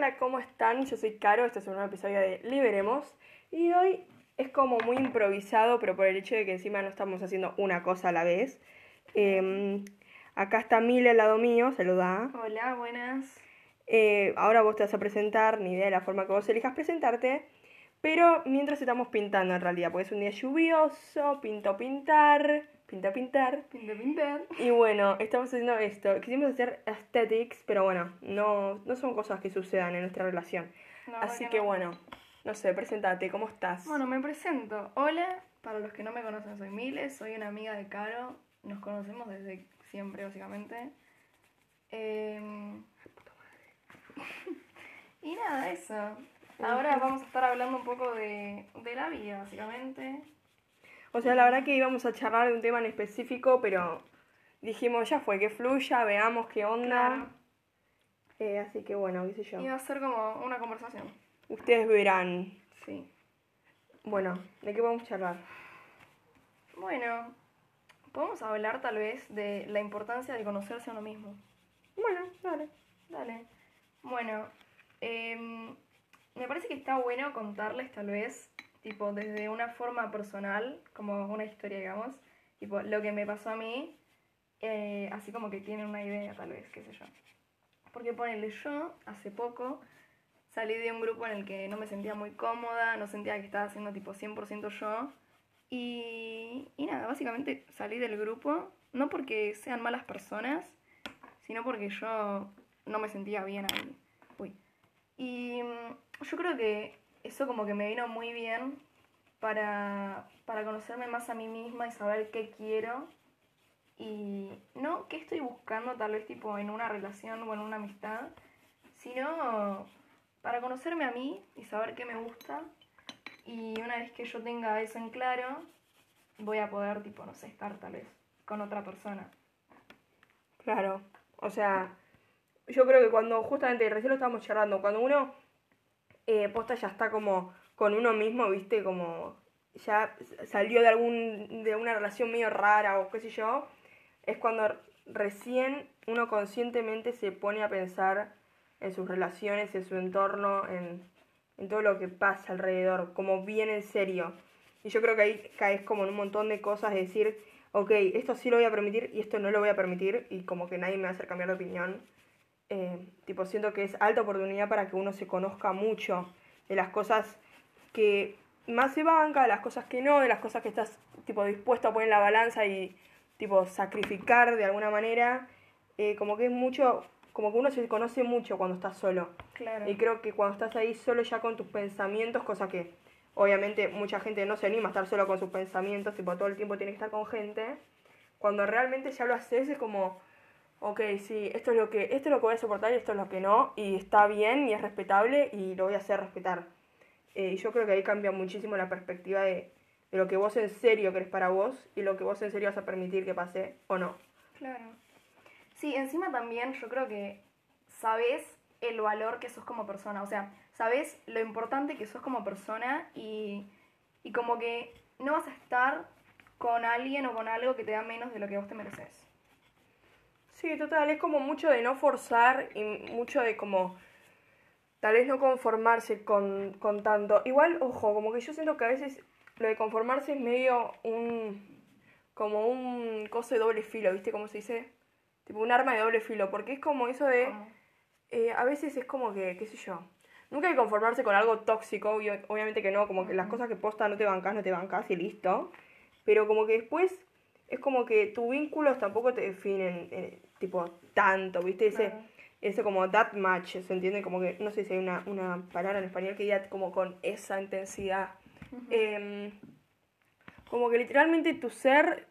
hola, ¿cómo están? Yo soy Caro, este es un nuevo episodio de Liberemos y hoy es como muy improvisado, pero por el hecho de que encima no estamos haciendo una cosa a la vez. Em, acá está Mile al lado mío, saluda. Hola, buenas. Eh, ahora vos te vas a presentar, ni idea de la forma que vos elijas presentarte, pero mientras estamos pintando en realidad, porque es un día lluvioso, pinto pintar, pinta pintar. Pinta pintar. Y bueno, estamos haciendo esto. Quisimos hacer aesthetics, pero bueno, no, no son cosas que sucedan en nuestra relación. Así que que no. bueno, no sé, presentate, ¿cómo estás? Bueno, me presento. Hola, para los que no me conocen, soy Miles, soy una amiga de Caro. Nos conocemos desde siempre, básicamente. Em, y nada, eso. Ahora vamos a estar hablando un poco de, de la vida, básicamente. O sea, la verdad que íbamos a charlar de un tema en específico, pero dijimos, ya fue, que fluya, veamos qué onda. Claro. Eh, así que bueno, qué sé yo. Va a ser como una conversación. Ustedes verán. Sí. Bueno, ¿de qué vamos a charlar? Bueno, podemos hablar tal vez de la importancia de conocerse a uno mismo. Bueno, dale. Dale. Bueno, em, me parece que está bueno contarles tal vez, tipo, desde una forma personal, como una historia, digamos, tipo, lo que me pasó a mí, eh, así como que tienen una idea tal vez, qué sé yo. Porque ponele yo, hace poco, salí de un grupo en el que no me sentía muy cómoda, no sentía que estaba haciendo tipo 100% yo. Y, y nada, básicamente salí del grupo, no porque sean malas personas, sino porque yo no me sentía bien ahí. Uy. Y mm, yo creo que eso como que me vino muy bien para, para conocerme más a mí misma y saber qué quiero y no qué estoy buscando tal vez tipo en una relación o en una amistad, sino para conocerme a mí y saber qué me gusta y una vez que yo tenga eso en claro, voy a poder tipo, no sé, estar tal vez con otra persona. Claro. O sea, yo creo que cuando, justamente, recién lo estábamos charlando, cuando uno eh, posta ya está como con uno mismo, viste, como ya salió de algún de una relación medio rara o qué sé yo, es cuando recién uno conscientemente se pone a pensar en sus relaciones, en su entorno, en, en todo lo que pasa alrededor, como bien en serio. Y yo creo que ahí caes como en un montón de cosas de decir, ok, esto sí lo voy a permitir y esto no lo voy a permitir y como que nadie me va a hacer cambiar de opinión. Eh, tipo, siento que es alta oportunidad para que uno se conozca mucho de las cosas que más se banca, de las cosas que no, de las cosas que estás tipo dispuesto a poner en la balanza y tipo sacrificar de alguna manera. Eh, como que es mucho, como que uno se conoce mucho cuando está solo. Claro. Y creo que cuando estás ahí solo ya con tus pensamientos, cosa que obviamente mucha gente no se anima a estar solo con sus pensamientos, tipo todo el tiempo tiene que estar con gente. Cuando realmente ya lo haces es como, ok, sí, esto es lo que, esto es lo que voy a soportar y esto es lo que no, y está bien y es respetable y lo voy a hacer respetar. Eh, y yo creo que ahí cambia muchísimo la perspectiva de, de lo que vos en serio querés para vos y lo que vos en serio vas a permitir que pase o no. Claro. Sí, encima también yo creo que sabes el valor que sos como persona, o sea, sabes lo importante que sos como persona y, y como que no vas a estar con alguien o con algo que te da menos de lo que vos te mereces. Sí, total, es como mucho de no forzar y mucho de como tal vez no conformarse con, con tanto. Igual, ojo, como que yo siento que a veces lo de conformarse es medio un como un coso de doble filo, ¿viste cómo se dice? Tipo un arma de doble filo, porque es como eso de eh, a veces es como que, qué sé yo, nunca hay que conformarse con algo tóxico, obvio- obviamente que no, como que las cosas que posta no te bancas, no te bancas y listo. Pero como que después es como que tus vínculos tampoco te definen, eh, tipo, tanto, ¿viste? Ese, Claro. ese como that match, ¿se entiende? Como que, no sé si hay una, una palabra en español que diga como con esa intensidad. Em, como que literalmente tu ser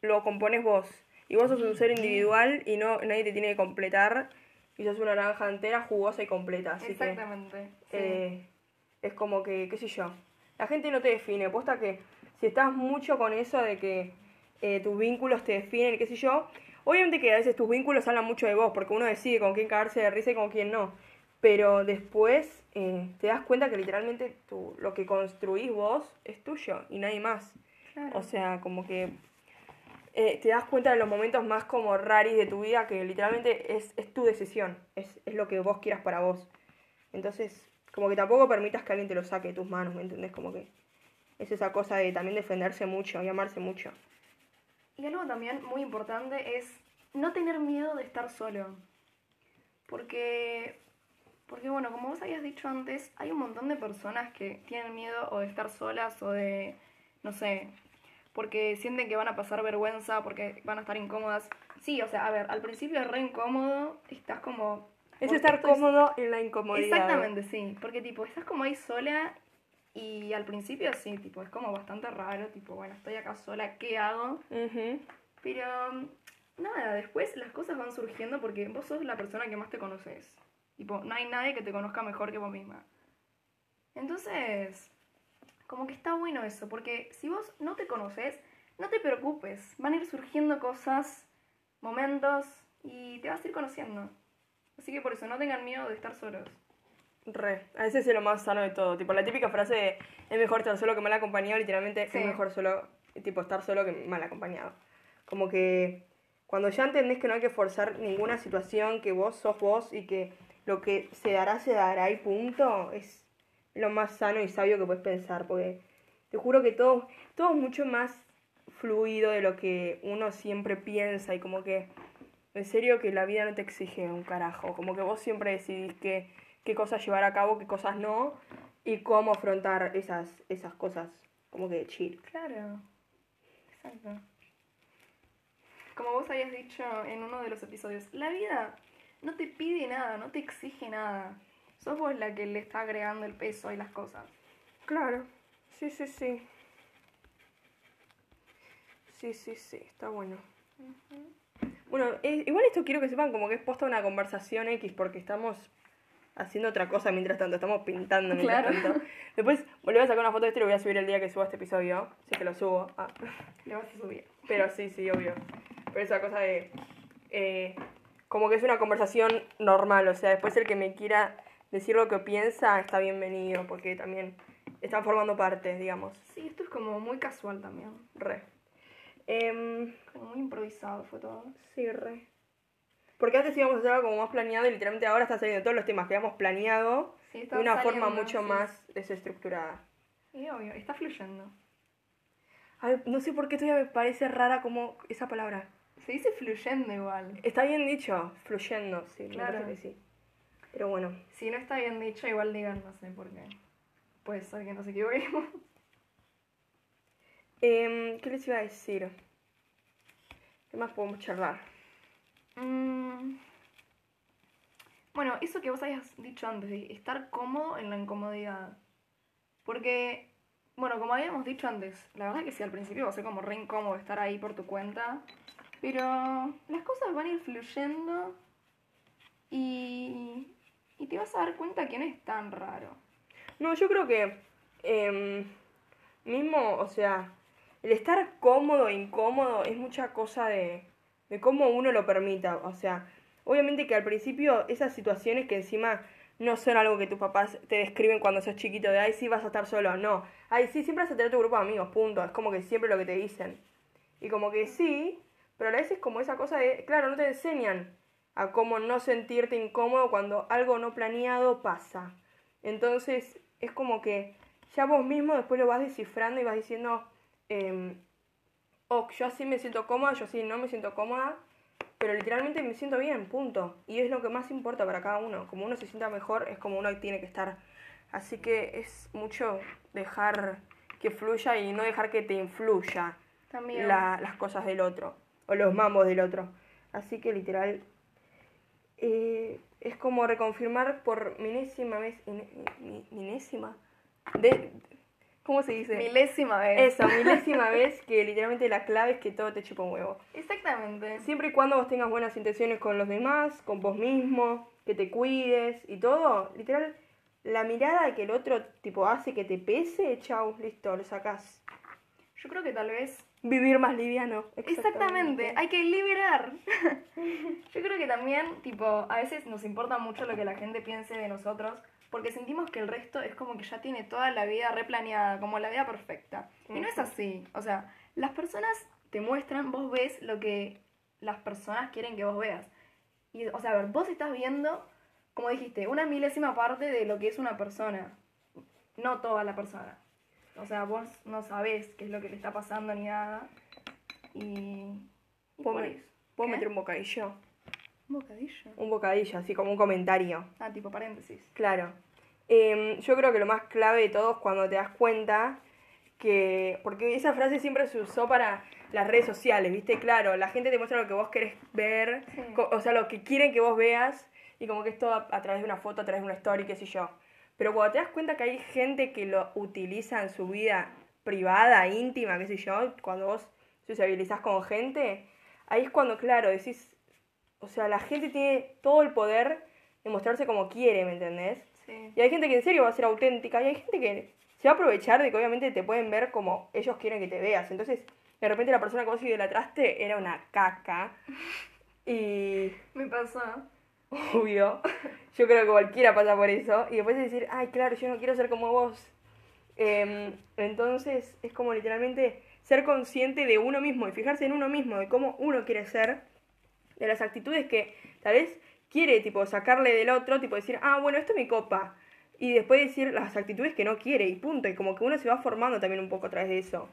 lo compones vos. Y vos sos un ser individual y no nadie te tiene que completar. Y sos una naranja entera, jugosa y completa. Así Exactamente. que sí. eh, es como que, qué sé yo. La gente no te define. Posta que si estás mucho con eso de que eh, tus vínculos te definen, qué sé yo. Obviamente que a veces tus vínculos hablan mucho de vos, porque uno decide con quién cagarse de risa y con quién no. Pero después eh, te das cuenta que literalmente tú, lo que construís vos es tuyo y nadie más. Claro. O sea, como que eh, te das cuenta de los momentos más como raris de tu vida que literalmente es, es tu decisión, es, es lo que vos quieras para vos. Entonces, como que tampoco permitas que alguien te lo saque de tus manos, ¿me entendés? Como que es esa cosa de también defenderse mucho y amarse mucho. Y algo también muy importante es no tener miedo de estar solo. Porque, porque bueno, como vos habías dicho antes, hay un montón de personas que tienen miedo o de estar solas o de, no sé, porque sienten que van a pasar vergüenza, porque van a estar incómodas. Sí, o sea, a ver, al principio es re incómodo, estás como... Es estar es- cómodo en la incomodidad. Exactamente, sí. Porque tipo, estás como ahí sola y al principio sí, tipo, es como bastante raro, tipo, bueno, estoy acá sola, ¿qué hago? Pero nada, después las cosas van surgiendo porque vos sos la persona que más te conoces. Tipo, no hay nadie que te conozca mejor que vos misma. Entonces, como que está bueno eso, porque si vos no te conoces, no te preocupes, van a ir surgiendo cosas, momentos y te vas a ir conociendo. Así que por eso no tengan miedo de estar solos. Re, a veces es lo más sano de todo. Tipo, la típica frase de es mejor estar solo que mal acompañado, literalmente Sí. es mejor solo, tipo, estar solo que mal acompañado. Como que cuando ya entendés que no hay que forzar ninguna situación, que vos sos vos y que lo que se dará, se dará y punto, es lo más sano y sabio que puedes pensar. Porque te juro que todo, todo es mucho más fluido de lo que uno siempre piensa y como que en serio que la vida no te exige un carajo, como que vos siempre decidís qué, qué cosas llevar a cabo, qué cosas no, y cómo afrontar esas, esas cosas, como que chill. Claro, exacto. Como vos habías dicho en uno de los episodios, la vida no te pide nada, no te exige nada. Sos vos la que le está agregando el peso y las cosas. Claro, sí, sí, sí. Sí, sí, sí, está bueno. Bueno, es- igual esto quiero que sepan como que es posta una conversación X porque estamos haciendo otra cosa mientras tanto, estamos pintando mientras Claro. tanto. Después volví a sacar una foto de esto y lo voy a subir el día que suba este episodio, así que lo subo. Ah. Le vas a subir. Pero sí, sí, obvio. Pero esa cosa de. eh, como que es una conversación normal, o sea, después el que me quiera decir lo que piensa está bienvenido, porque también están formando parte, digamos. Sí, esto es como muy casual también. Re. Em, Como muy improvisado fue todo. sí, re. Porque antes íbamos a hacer algo como más planeado y literalmente ahora están saliendo todos los temas que habíamos planeado Sí, de una forma mucho sí. más desestructurada. Y obvio, está fluyendo. Ay, no sé por qué todavía me parece rara como esa palabra. Se dice fluyendo igual. Está bien dicho, fluyendo, sí, me Claro. parece que sí. Pero bueno. Si no está bien dicho, igual digan, no sé por qué. Puede ser que nos equivoquemos. Em, ¿Qué les iba a decir? ¿Qué más podemos charlar? Mm. Bueno, eso que vos habías dicho antes, de estar cómodo en la incomodidad. Porque, bueno, como habíamos dicho antes, la verdad que sí, al principio va a ser como re incómodo estar ahí por tu cuenta. Pero las cosas van a ir fluyendo y, y te vas a dar cuenta que no es tan raro. No, yo creo que em, mismo, o sea, el estar cómodo incómodo es mucha cosa de, de cómo uno lo permita. O sea, obviamente que al principio esas situaciones que encima no son algo que tus papás te describen cuando sos chiquito, de ay, sí vas a estar solo, no. Ay, sí, siempre vas a tener tu grupo de amigos, punto. Es como que siempre lo que te dicen. Y como que sí, pero a veces es como esa cosa de, claro, no te enseñan a cómo no sentirte incómodo cuando algo no planeado pasa. Entonces es como que ya vos mismo después lo vas descifrando y vas diciendo, eh, oh, yo así me siento cómoda, yo así no me siento cómoda, pero literalmente me siento bien, punto. Y es lo que más importa para cada uno. Como uno se sienta mejor, es como uno tiene que estar. Así que es mucho dejar que fluya y no dejar que te influya la- las cosas del otro o los mambos del otro. Así que literal eh, es como reconfirmar por milésima vez, ine- mi- milésima, de, ¿cómo se dice? Milésima vez. Esa, milésima vez que literalmente la clave es que todo te chupa un huevo. Exactamente. Siempre y cuando vos tengas buenas intenciones con los demás, con vos mismo, que te cuides y todo, literal, la mirada que el otro tipo hace que te pese, chau, listo, lo sacás. Yo creo que tal vez Vivir más liviano. Exactamente, hay que liberar. Yo creo que también, tipo, a veces nos importa mucho lo que la gente piense de nosotros, porque sentimos que el resto es como que ya tiene toda la vida replaneada, como la vida perfecta. Y no es así. O sea, las personas te muestran, vos ves lo que las personas quieren que vos veas. Y, o sea, a ver, vos estás viendo como dijiste, una milésima parte de lo que es una persona. No toda la persona. O sea, vos no sabés qué es lo que le está pasando ni nada. Y. y ¿Puedo, me- puedo meter un bocadillo? Un bocadillo. Un bocadillo, así como un comentario. Ah, tipo paréntesis. Claro. Em, yo creo que lo más clave de todo es cuando te das cuenta que. Porque esa frase siempre se usó para las redes sociales, ¿viste? Claro, la gente te muestra lo que vos querés ver, Sí. o sea, lo que quieren que vos veas, y como que es todo a, a través de una foto, a través de una story, qué sé yo. Pero cuando te das cuenta que hay gente que lo utiliza en su vida privada, íntima, qué sé yo, cuando vos sociabilizás con gente, ahí es cuando, claro, decís. O sea, la gente tiene todo el poder de mostrarse como quiere, ¿me entendés? Sí. Y hay gente que en serio va a ser auténtica y hay gente que se va a aprovechar de que obviamente te pueden ver como ellos quieren que te veas. Entonces, de repente la persona que vos idolatraste era una caca. Y Me pasó. obvio, yo creo que cualquiera pasa por eso. Y después de decir, ay, claro, yo no quiero ser como vos. Em, entonces, es como literalmente ser consciente de uno mismo y fijarse en uno mismo, de cómo uno quiere ser, de las actitudes que tal vez quiere, tipo, sacarle del otro, tipo, decir, ah, bueno, esto me copa. Y después decir las actitudes que no quiere y punto. Y como que uno se va formando también un poco a través de eso.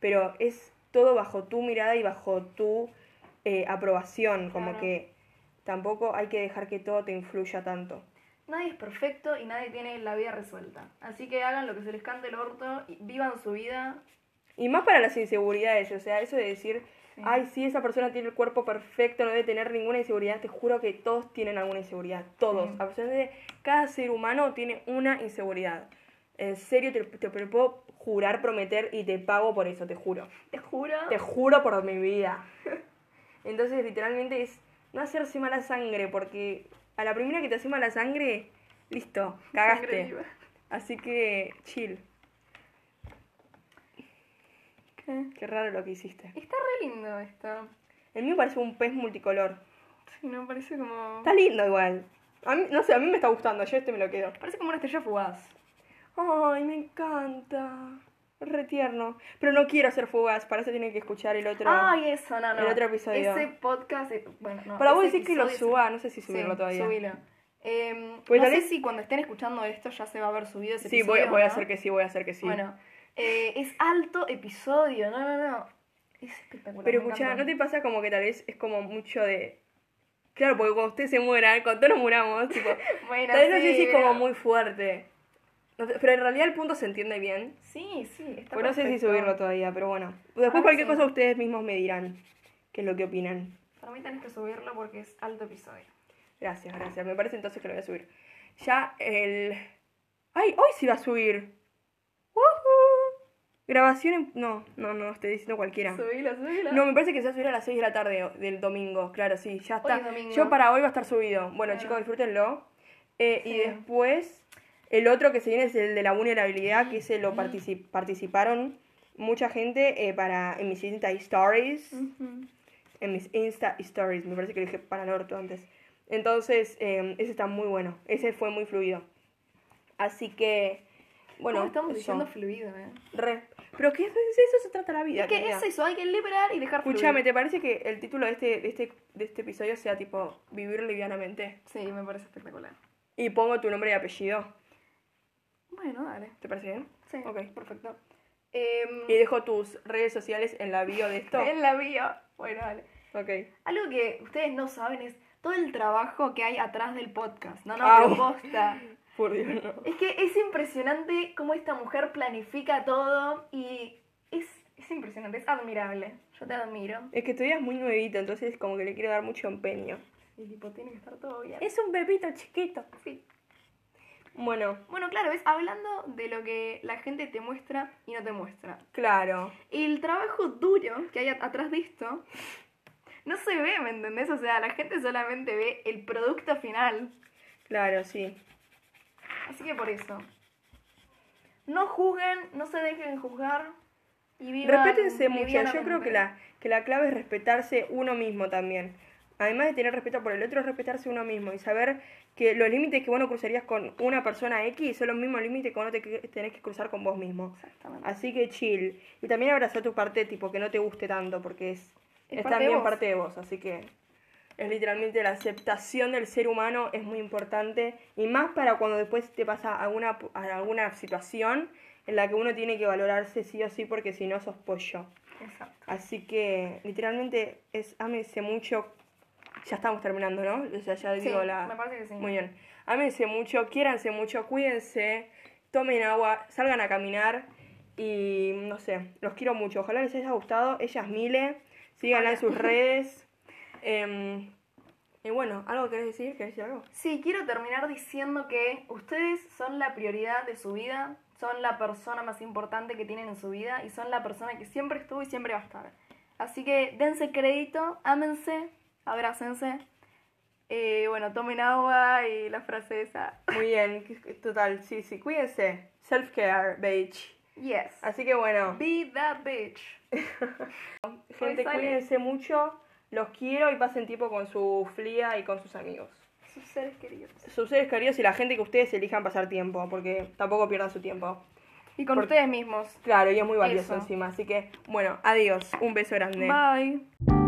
Pero es todo bajo tu mirada y bajo tu eh, aprobación. Como que tampoco hay que dejar que todo te influya tanto. Nadie es perfecto y nadie tiene la vida resuelta. Así que hagan lo que se les cante el orto y vivan su vida. Y más para las inseguridades, o sea, eso de decir, Sí. ay, sí, esa persona tiene el cuerpo perfecto, no debe tener ninguna inseguridad, te juro que todos tienen alguna inseguridad, todos, Sí. absolutamente cada ser humano tiene una inseguridad. En serio, te, te puedo jurar, prometer y te pago por eso, te juro. Te juro. Te juro por mi vida. Entonces, literalmente es no hacerse mala sangre, porque a la primera que te hace mala sangre, listo, cagaste. Así que, chill. ¿Qué? Qué raro lo que hiciste. Está re lindo esto. El mío parece un pez multicolor. Sí, no, parece como. Está lindo igual. A mí, no sé, a mí me está gustando, yo este me lo quedo. Parece como una estrella fugaz. Ay, me encanta. Re tierno. Pero no quiero hacer fugaz, para eso tienen que escuchar el otro. Ay, eso, no, no. el otro episodio. Ese podcast. eh, Bueno, no. para vos decís que lo suba, no sé si sí, subirlo todavía. Subilo. Eh, Pues no tal sé vez- si cuando estén escuchando esto ya se va a haber subido ese Sí, voy, episodio. voy a ¿no? hacer que sí, voy a hacer que sí. Bueno, eh, es alto episodio. No, no, no. Es espectacular. Pero encantó. ¿no te pasa como que tal vez es como mucho de. Claro, porque cuando ustedes se mueran, cuando todos nos muramos, tipo. Bueno, tal vez no sé si es como muy fuerte. No sé, Pero en realidad el punto se entiende bien. Sí, sí. Está Pues no sé si subirlo todavía, pero bueno. Después Ah, cualquier sí. cosa ustedes mismos me dirán qué es lo que opinan. Para mí tenés que subirlo porque es alto episodio. Gracias, gracias. Me parece entonces que lo voy a subir. Ya el... ¡Ay! Hoy sí va a subir. Grabación en... No, no, no, estoy diciendo cualquiera. Subilo, subilo. No, me parece que se va a subir a las 6 de la tarde del domingo. Claro, sí, ya está. Yo para hoy va a estar subido. Bueno, chicos, disfrútenlo. Eh, Y después, el otro que se viene es el de la vulnerabilidad, que ese lo partici- participaron mucha gente eh, para en mis Insta Stories. En mis Insta Stories, me parece que lo dije para el orto antes. Entonces, eh, ese está muy bueno. Ese fue muy fluido. Así que, bueno, ¿Cómo estamos eso. diciendo fluido, eh? Re. Pero que de eso se trata la vida. Es que es eso, hay que liberar y dejar fluir. Escúchame, ¿te parece que el título de este, de este, de este episodio sea tipo Vivir livianamente? Sí, me parece espectacular. Y pongo tu nombre y apellido. Bueno, dale. ¿Te parece bien? Sí, Ok. perfecto. Em, Y dejo tus redes sociales en la bio de esto. en la bio. Bueno, dale. Ok. Algo que ustedes no saben es todo el trabajo que hay atrás del podcast. No, no, pero posta. Por Dios, no. Es que es impresionante cómo esta mujer planifica todo y es, es impresionante, es admirable. Yo te admiro. Es que todavía es muy nuevito, entonces como que le quiero dar mucho empeño. Y tipo, tiene que estar todo bien. Es un bebito chiquito. Sí. Bueno, Bueno, claro, es hablando de lo que la gente te muestra y no te muestra. claro. El trabajo duro que hay at- atrás de esto no se ve, ¿me entendés? O sea, la gente solamente ve el producto final. Claro, sí. Así que por eso. No juzguen, no se dejen juzgar y vivan Respétense mucho. Yo creo que la, que la clave es respetarse uno mismo también. Además de tener respeto por el otro, es respetarse uno mismo y saber que los límites que vos no cruzarías con una persona X son los mismos límites que vos no te tenés que cruzar con vos mismo. Exactamente. Así que chill. Y también abrazar tu parte tipo que no te guste tanto porque es, Es es parte de también parte de vos. Así que Es literalmente la aceptación del ser humano es muy importante y más para cuando después te pasa alguna, alguna situación en la que uno tiene que valorarse sí o sí porque si no sos pollo. Exacto. Así que literalmente es ámese mucho. Ya estamos terminando, ¿no? O sea, ya Sí, digo la... me parece que sí. Muy bien. Ámense mucho, quiéranse mucho, cuídense, tomen agua, salgan a caminar y no sé, los quiero mucho. Ojalá les haya gustado. Ellas Mile, síganla en sus redes. Em, y bueno, ¿algo querés decir? ¿Querés decir algo? Sí, quiero terminar diciendo que ustedes son la prioridad de su vida, son la persona más importante que tienen en su vida y son la persona que siempre estuvo y siempre va a estar. Así que dense crédito, ámense, abrácense. Eh, bueno, tomen agua y la frase esa. Muy bien, total, sí, sí, cuídense. Self-care, beach. Yes. Así que bueno, Be that bitch. gente, cuídense mucho. Los quiero y pasen tiempo con su flia y con sus amigos. Sus seres queridos. sus seres queridos y la gente que ustedes elijan pasar tiempo, porque tampoco pierdan su tiempo. Y con ustedes mismos. Claro, y es muy valioso Eso. encima. Así que, bueno, adiós. Un beso grande. Bye.